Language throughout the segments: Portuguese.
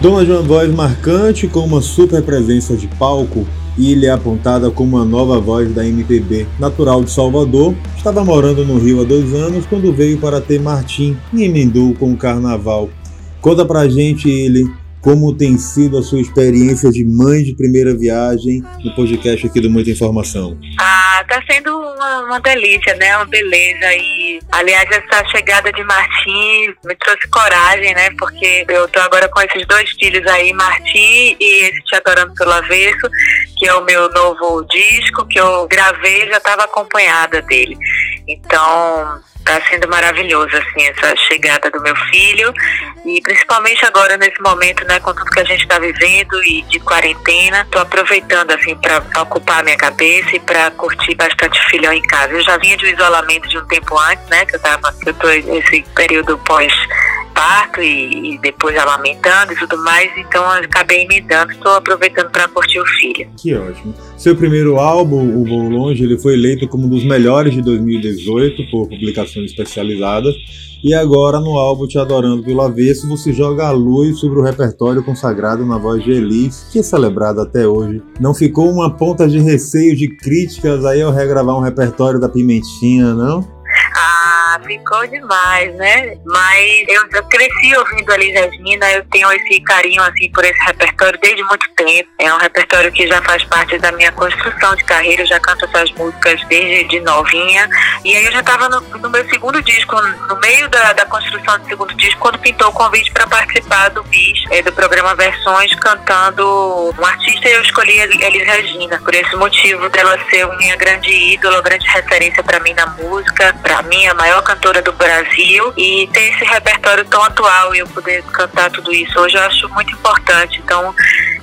Dona de uma voz marcante com uma super presença de palco, Ilha é apontada como uma nova voz da MPB. Natural de Salvador, estava morando no Rio há dois anos quando veio para ter Martim e emendou com o Carnaval. Conta pra gente, ele, como tem sido a sua experiência de mãe de primeira viagem no podcast aqui do Muita Informação? Ah, tá sendo uma, uma delícia, né? Uma beleza. E, aliás, essa chegada de Martim me trouxe coragem, né? Porque eu tô agora com esses dois filhos aí, Martim e esse Te Adorando Pelo Avesso, que é o meu novo disco, que eu gravei já estava acompanhada dele. Então, Está sendo maravilhoso, assim, essa chegada do meu filho e principalmente agora nesse momento, né, com tudo que a gente está vivendo e de quarentena, estou aproveitando, assim, para ocupar a minha cabeça e para curtir bastante filhão em casa. Eu já vinha de um isolamento de um tempo antes, né, que eu tava, eu tô nesse período pós parto e, e, depois amamentando e tudo mais, então acabei emendando, estou aproveitando para curtir o filho. Que ótimo. Seu primeiro álbum, O Voo Longe, ele foi eleito como um dos melhores de 2018 por publicações especializadas. E agora no álbum Te Adorando pelo Avesso, você joga a luz sobre o repertório consagrado na voz de Elis, que é celebrado até hoje. Não ficou uma ponta de receio de críticas aí ao regravar um repertório da Pimentinha, não? Ficou demais, né? Mas eu, eu cresci ouvindo a Liz Regina, eu tenho esse carinho assim por esse repertório desde muito tempo. É um repertório que já faz parte da minha construção de carreira, eu já canto essas músicas desde de novinha. E aí eu já estava no, no, meu segundo disco, no meio da, da construção do segundo disco, quando pintou o convite para participar do BIS, é, do programa Versões, cantando um artista e eu escolhi Elis Regina, por esse motivo dela ser minha grande ídola, grande referência para mim na música, para mim a maior cantora do Brasil e ter esse repertório tão atual e eu poder cantar tudo isso hoje eu acho muito importante. Então,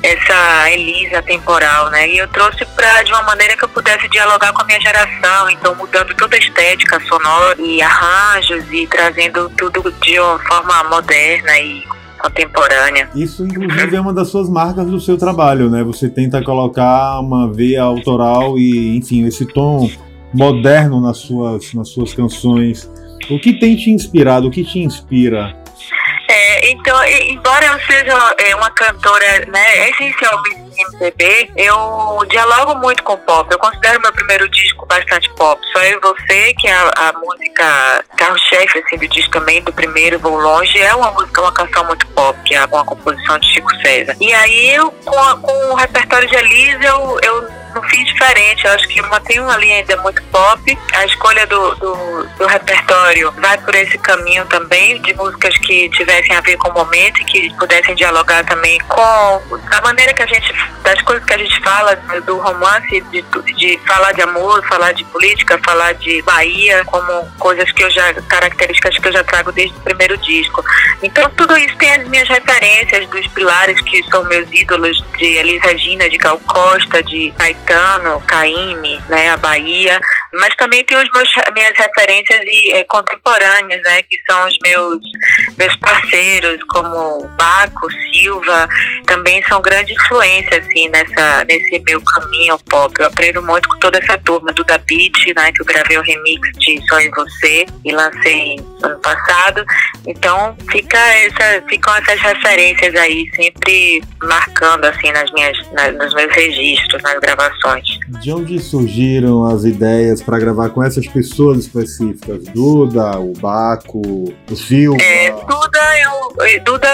essa Elisa temporal, né? E eu trouxe para de uma maneira que eu pudesse dialogar com a minha geração, então mudando toda a estética sonora e arranjos e trazendo tudo de uma forma moderna e contemporânea. Isso, inclusive, é uma das suas marcas do seu trabalho, né? Você tenta colocar uma veia autoral e, enfim, esse tom moderno nas suas, nas suas canções. O que tem te inspirado? O que te inspira? É, então, embora eu seja é, uma cantora né, essencialmente MPB, eu dialogo muito com pop. Eu considero meu primeiro disco bastante pop. Só eu e você, que é a, a música carro-chefe assim, do disco também, do primeiro Vou Longe, é uma música, uma canção muito pop, que é uma composição de Chico César. E aí, eu, com, a, com o repertório de Elise, eu, eu não fiz diferente. Eu acho que mantenho uma linha ainda muito pop. A escolha do, do, do, repertório vai por esse caminho também, de músicas que tivessem a ver com o momento e que pudessem dialogar também com a maneira que a gente, das coisas que a gente fala, do romance, de, de falar de amor, falar de política, falar de Bahia, como coisas que eu já, características que eu já trago desde o primeiro disco. Então tudo isso tem as minhas referências dos pilares que são meus ídolos de Elis Regina, de Gal Costa, de Caetano Caetano, né, a Bahia, mas também tem os meus, minhas referências e, é, contemporâneas, né, que são os meus, meus parceiros, como Baco, Silva, também são grande influência, assim, nessa, nesse meu caminho pop. Eu aprendo muito com toda essa turma do Da Beat, né, que eu gravei o remix de Só em Você e lancei ano passado. Então, fica essa, ficam essas referências aí, sempre marcando, assim, nas minhas, nas, nos meus registros, nas gravações de onde surgiram as ideias para gravar com essas pessoas específicas? Duda, o Baco, o Silva? É, Duda, eu, Duda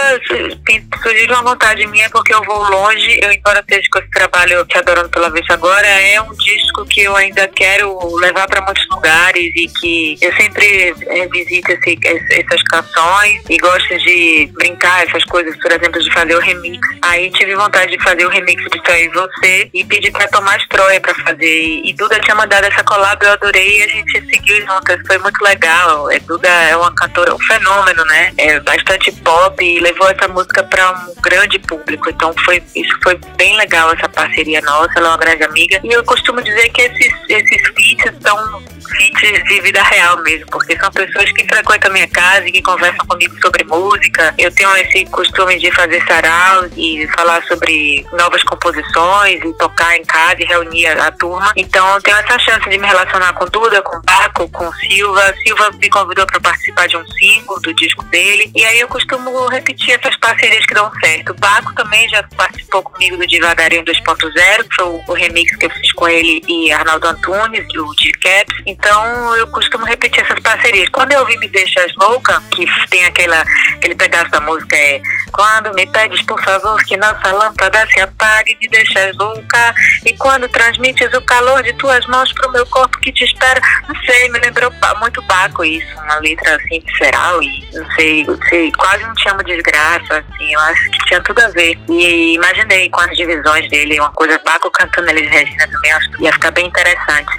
surgiu uma vontade minha porque eu vou longe. Eu, embora esteja com esse trabalho te adorando pela vez agora, é um disco que eu ainda quero levar para muitos lugares e que eu sempre revisito esse, essas canções e gosto de brincar essas coisas, por exemplo, de fazer o remix. Aí tive vontade de fazer o remix de Só e Você e pedi para tomar mais Troia para fazer. E Duda tinha mandado essa collab, eu adorei e a gente seguiu juntas. Foi muito legal. É, Duda é uma cantora, um fenômeno, né? É bastante pop e levou essa música para um grande público. Então foi, isso foi bem legal, essa parceria nossa. Ela é uma grande amiga. E eu costumo dizer que esses, esses feats são feats de vida real mesmo, porque são pessoas que frequentam minha casa e que conversam comigo sobre música. Eu tenho esse costume de fazer sarau e falar sobre novas composições e tocar em casa e reunir a, turma. Então eu tenho essa chance de me relacionar com Duda, com Paco, com Silva. Silva me convidou para participar de um single do disco dele. E aí eu costumo repetir essas parcerias que dão certo. O Baco também já participou comigo do Devagarinho 2.0, que foi o, o, remix que eu fiz com ele e Arnaldo Antunes, do G-Caps. Então eu costumo repetir essas parcerias. Quando eu ouvi Me Deixas Louca, que tem aquela, aquele pedaço da música é quando me pedes, por favor, que nossa lâmpada se apague, me deixas louca. E quando transmites o calor de tuas mãos pro meu corpo que te espera. Não sei, me lembrou muito Baco isso, uma letra assim visceral e não sei, não sei, quase não tinha uma desgraça, assim, eu acho que tinha tudo a ver. E imaginei com as divisões dele, uma coisa Baco cantando Elis Regina também, acho que ia ficar bem interessante.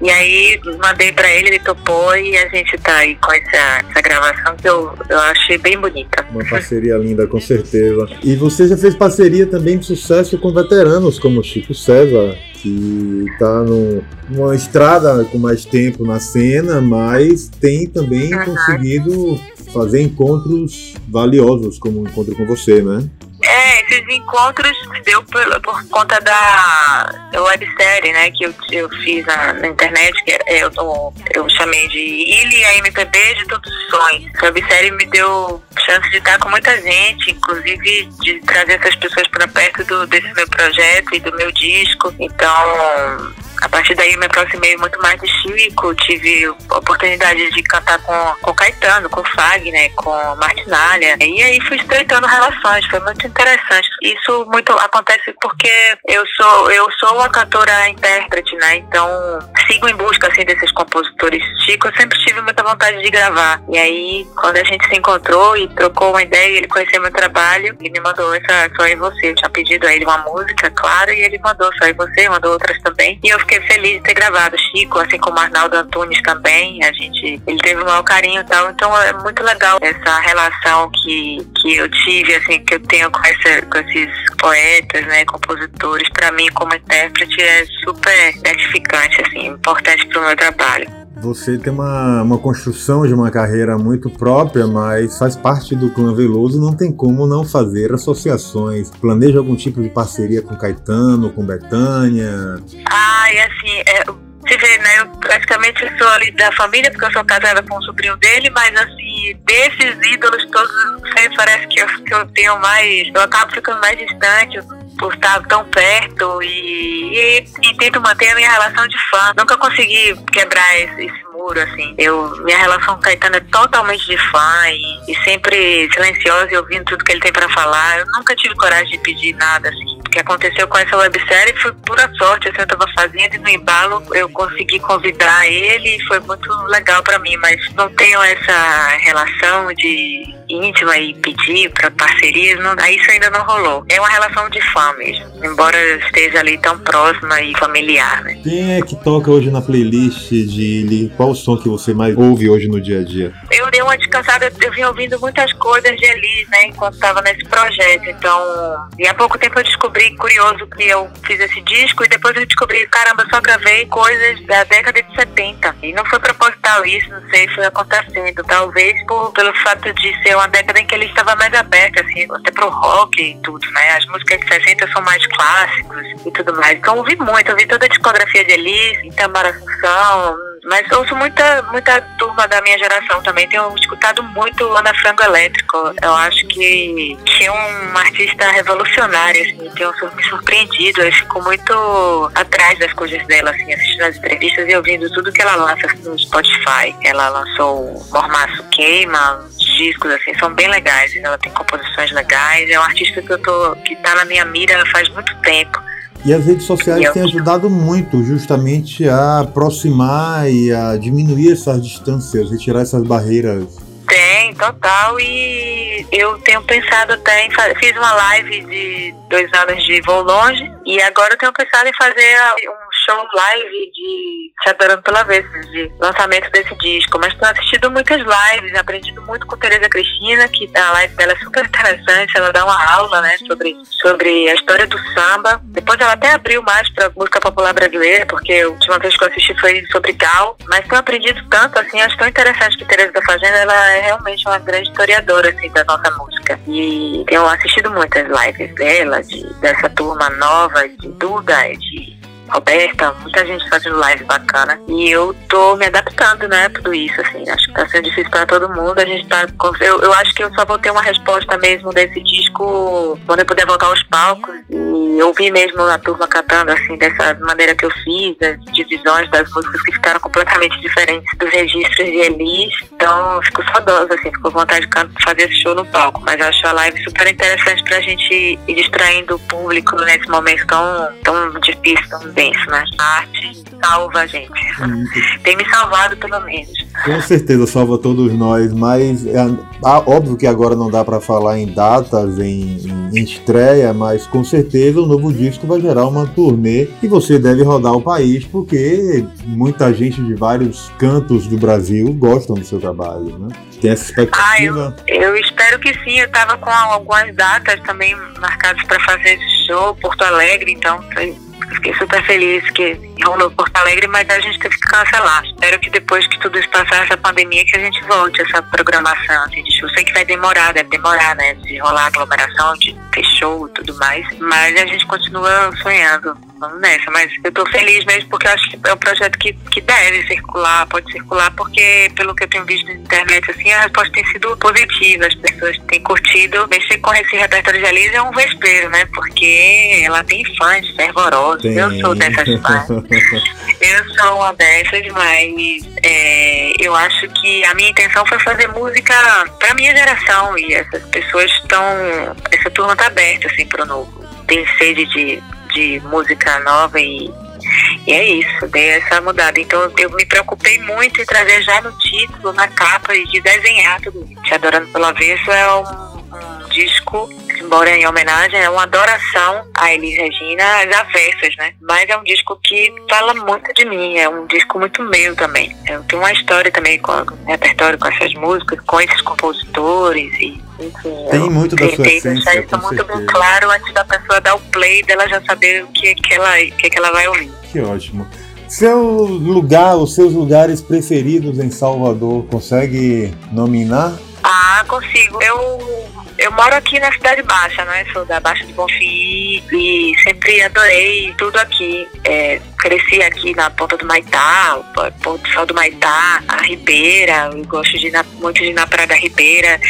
E aí mandei para ele, ele topou e a gente tá aí com essa, essa gravação que eu, eu achei bem bonita. Uma parceria linda, com certeza. E você já fez parceria também de sucesso com veteranos como Chico César, que está numa estrada com mais tempo na cena, mas tem também uhum. conseguido fazer encontros valiosos, como o encontro com você, né? É, esses encontros deu por, por conta da websérie, né, que eu, eu fiz na, na internet, que eu, eu, eu chamei de Ilha a MPB de Todos os Sonhos. Essa websérie me deu chance de estar com muita gente, inclusive de trazer essas pessoas para perto do, desse meu projeto e do meu disco. Então, a partir daí eu me aproximei muito mais de Chico, tive a oportunidade de cantar com, com Caetano, com Fagner, com Martinalha. E aí fui estreitando relações, foi muito interessante. Isso muito acontece porque eu sou eu sou uma cantora intérprete, né? Então sigo em busca assim desses compositores. Chico, eu sempre tive muita vontade de gravar. E aí quando a gente se encontrou e trocou uma ideia, ele conheceu meu trabalho e me mandou essa Só em Você. Eu tinha pedido a ele uma música, claro, e ele mandou Só em Você, mandou outras também. E eu fiquei feliz de ter gravado. Chico, assim como Arnaldo Antunes também, a gente, ele teve o maior carinho e tal. Então é muito legal essa relação que, que eu tive, assim, que eu tenho com, essa, com esses poetas, né, compositores. Para mim, como intérprete, é super gratificante, assim, importante para o meu trabalho. Você tem uma, uma construção de uma carreira muito própria, mas faz parte do clã Veloso, não tem como não fazer associações. Planeja algum tipo de parceria com Caetano, com Betânia? E assim, é, se vê, né? Eu praticamente sou ali da família, porque eu sou casada com o sobrinho dele, mas assim, desses ídolos todos, parece que eu, que eu tenho mais. Eu acabo ficando mais distante por estar tão perto e, e, e, tento manter a minha relação de fã. Nunca consegui quebrar esse, esse muro, assim. Eu, minha relação com o Caetano é totalmente de fã e, e sempre silenciosa e ouvindo tudo que ele tem para falar. Eu nunca tive coragem de pedir nada, assim. O que aconteceu com essa websérie foi pura sorte, assim, eu tava fazendo e no embalo eu consegui convidar ele e foi muito legal para mim, mas não tenho essa relação de íntima e pedir para parcerias, não, isso ainda não rolou. É uma relação de fã mesmo, embora esteja ali tão próxima e familiar. Né? Quem é que toca hoje na playlist de Qual o som que você mais ouve hoje no dia a dia? Eu dei uma descansada, eu vim ouvindo muitas coisas de Elis, né, enquanto estava nesse projeto. Então, e há pouco tempo eu descobri, curioso, que eu fiz esse disco e depois eu descobri, caramba, só gravei coisas da década de 70. E não foi proposital isso, não sei, foi acontecendo. Talvez por, pelo fato de ser uma década em que ele estava mais aberto, assim, até pro rock e tudo, né? As músicas de 60 são mais clássicos e tudo mais. Então ouvi muito, ouvi toda a discografia de Elis, Itamar Assunção, mas ouço muita, muita turma da minha geração também. Tenho escutado muito Ana Frango Elétrico. Eu acho que, que é um artista revolucionário, assim. Tenho me surpreendido. Eu fico muito atrás das coisas dela, assim, assistindo as entrevistas e ouvindo tudo que ela lança no Spotify. Ela lançou Mormaço Queima, discos, assim, são bem legais. Ela tem composições legais. É um artista que eu tô, que tá na minha mira faz muito tempo. E as redes sociais têm ajudado muito justamente a aproximar e a diminuir essas distâncias, retirar essas barreiras. Tem, total. E eu tenho pensado até em fazer. Fiz uma live de dois anos de Voo Longe e agora eu tenho pensado em fazer um show live de Se Adorando pela Vez, de lançamento desse disco. Mas tenho assistido muitas lives, aprendido muito com Tereza Cristina, que a live dela é super interessante. Ela dá uma aula, né, sobre, sobre a história do samba. Depois ela até abriu mais para música popular brasileira, porque a última vez que eu assisti foi sobre Gal. Mas tenho aprendido tanto, assim, acho tão interessante que Tereza está fazendo. Ela é realmente uma grande historiadora, assim, da nossa música. E tenho assistido muitas lives dela, de, dessa turma nova, de Duda, de Roberta, muita gente fazendo live bacana. E eu tô me adaptando, né, tudo isso, assim. Acho que tá sendo difícil para todo mundo. A gente tá. Eu, eu acho que eu só vou ter uma resposta mesmo desse disco quando eu puder voltar aos palcos e ouvir mesmo a turma cantando, assim, dessa maneira que eu fiz, as divisões das músicas que ficaram completamente diferentes dos registros de Elis. Então, fico saudosa, assim, fico com vontade de fazer esse show no palco. Mas acho a live super interessante pra gente ir distraindo o público nesse momento tão, tão difícil, tão denso, né? A arte salva a gente. Tem me salvado, pelo menos. Com certeza salva todos nós, mas é, óbvio que agora não dá para falar em datas, em, em, estreia, mas com certeza o novo disco vai gerar uma turnê e você deve rodar o país, porque muita gente de vários cantos do Brasil gostam do seu trabalho, né? Tem essa expectativa? Ah, eu, eu espero que sim. Eu estava com algumas datas também marcadas para fazer esse show, Porto Alegre, então fiquei super feliz que rolou Porto Alegre, mas a gente teve que cancelar. Espero que depois que tudo isso passar, essa pandemia, que a gente volte essa programação assim, show. Sei que vai demorar, deve demorar, né? De rolar aglomeração, de ter show e tudo mais. Mas a gente continua sonhando. Vamos nessa, mas eu tô feliz mesmo porque eu acho que é um projeto que, que deve circular, pode circular, porque pelo que eu tenho visto na internet, assim, a resposta tem sido positiva, as pessoas têm curtido. Mexer com esse repertório de Alice é um vespeiro, né? Porque ela tem fãs fervorosos. Eu sou dessas fãs. Eu sou uma dessas, mas é, eu acho que a minha intenção foi fazer música pra minha geração e essas pessoas estão. Essa turma tá aberta assim pro novo. Tem sede de, de música nova e, e é isso, dei essa mudada. Então eu me preocupei muito em trazer já no título, na capa e de desenhar tudo. Te Adorando pelo Avesso é um, um disco embora em homenagem, é uma adoração a Elis Regina, as avessas, né? Mas é um disco que fala muito de mim, é um disco muito meu também. Eu tenho uma história também com o repertório, com essas músicas, com esses compositores e enfim, Tem muito da sua essência, isso muito bem claro antes da pessoa dar o play dela já saber o que, é que, ela, que, é que ela vai ouvir. Que ótimo. Seu lugar, os seus lugares preferidos em Salvador, consegue nominar? Ah, consigo. Eu eu moro aqui na Cidade Baixa, né? Sou da Baixa de Bonfim e sempre adorei tudo aqui. É, cresci aqui na ponta do Maitá, Ponto Sol do Maitá, a Ribeira, eu gosto de ir na, muito de ir na Praia da Ribeira.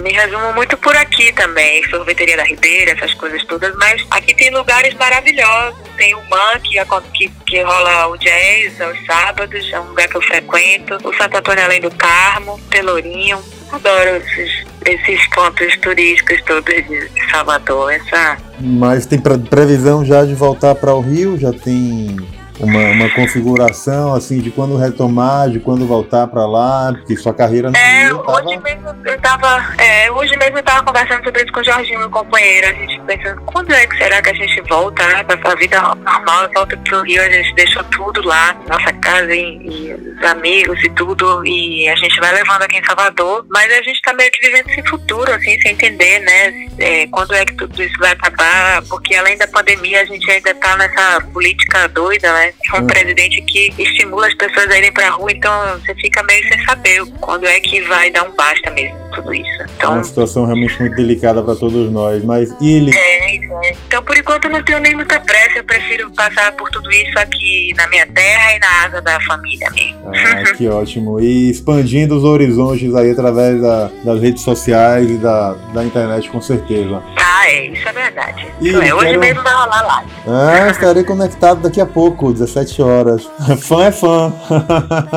Me resumo muito por aqui também, sorveteria da Ribeira, essas coisas todas, mas aqui tem lugares maravilhosos. Tem o MAN, que, que, que rola o jazz aos sábados, é um lugar que eu frequento. O Santo Antônio Além do Carmo, Pelourinho. Adoro esses esses pontos turísticos todos de Salvador. Essa... Mas tem previsão já de voltar para o Rio? Já tem uma, uma, configuração assim de quando retomar, de quando voltar para lá, porque sua carreira não tava... hoje mesmo eu tava, é, hoje mesmo eu tava conversando sobre isso com o Jorginho, meu companheiro, a gente pensando, quando é que será que a gente volta, né, pra vida normal, volta pro Rio, a gente deixou tudo lá, nossa casa e, e, os amigos e tudo, e a gente vai levando aqui em Salvador, mas a gente tá meio que vivendo esse futuro, assim, sem entender, né, é, quando é que tudo isso vai acabar, porque além da pandemia a gente ainda tá nessa política doida, né, é um hum. presidente que estimula as pessoas a irem pra rua, então você fica meio sem saber quando é que vai dar um basta mesmo tudo isso. Então, é uma situação realmente muito delicada para todos nós, mas ele. É, é. Então, por enquanto, eu não tenho nem muita pressa, eu prefiro passar por tudo isso aqui na minha terra e na asa da família mesmo. Ah, que ótimo. E expandindo os horizontes aí através da, das redes sociais e da, da internet, com certeza. Ah, é, isso é verdade. E isso é, hoje quero... mesmo vai rolar lá. Ah, estarei conectado daqui a pouco, 17 horas. fã é fã.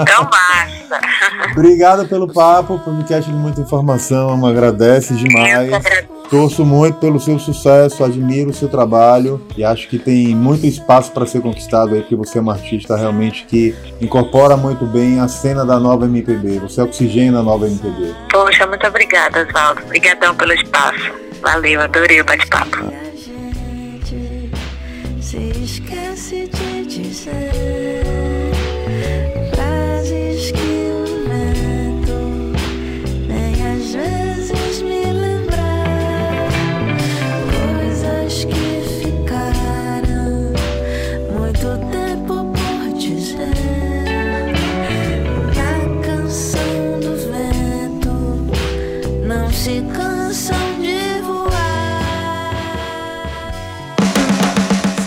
Então, massa. Obrigado pelo papo, podcast de muita informação, me agradece demais. Torço muito pelo seu sucesso, admiro o seu trabalho e acho que tem muito espaço para ser conquistado aí, porque você é uma artista realmente que incorpora muito bem a cena da nova MPB. Você oxigena a nova MPB. Poxa, muito obrigada, Oswaldo. Obrigadão pelo espaço. Valeu, adorei o bate-papo. Se esquece de dizer